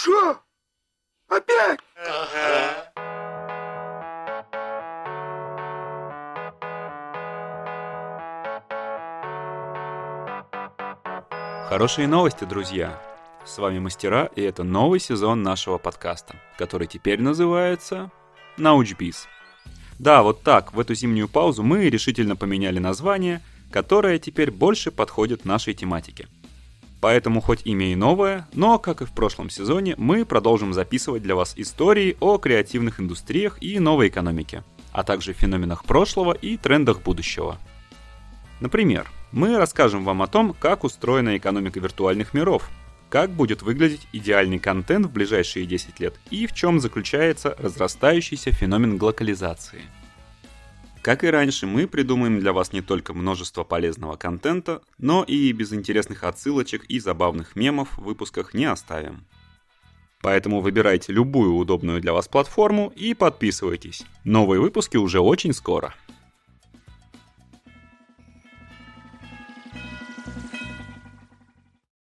Что? Опять? Хорошие новости, друзья! С вами Мастера, и это новый сезон нашего подкаста, который теперь называется «Научбиз». Да, вот так, в эту зимнюю паузу мы решительно поменяли название, которое теперь больше подходит нашей тематике. Поэтому хоть имя и новое, но, как и в прошлом сезоне, мы продолжим записывать для вас истории о креативных индустриях и новой экономике, а также феноменах прошлого и трендах будущего. Например, мы расскажем вам о том, как устроена экономика виртуальных миров, как будет выглядеть идеальный контент в ближайшие 10 лет и в чем заключается разрастающийся феномен глокализации. Как и раньше, мы придумаем для вас не только множество полезного контента, но и без интересных отсылочек и забавных мемов в выпусках не оставим. Поэтому выбирайте любую удобную для вас платформу и подписывайтесь. Новые выпуски уже очень скоро.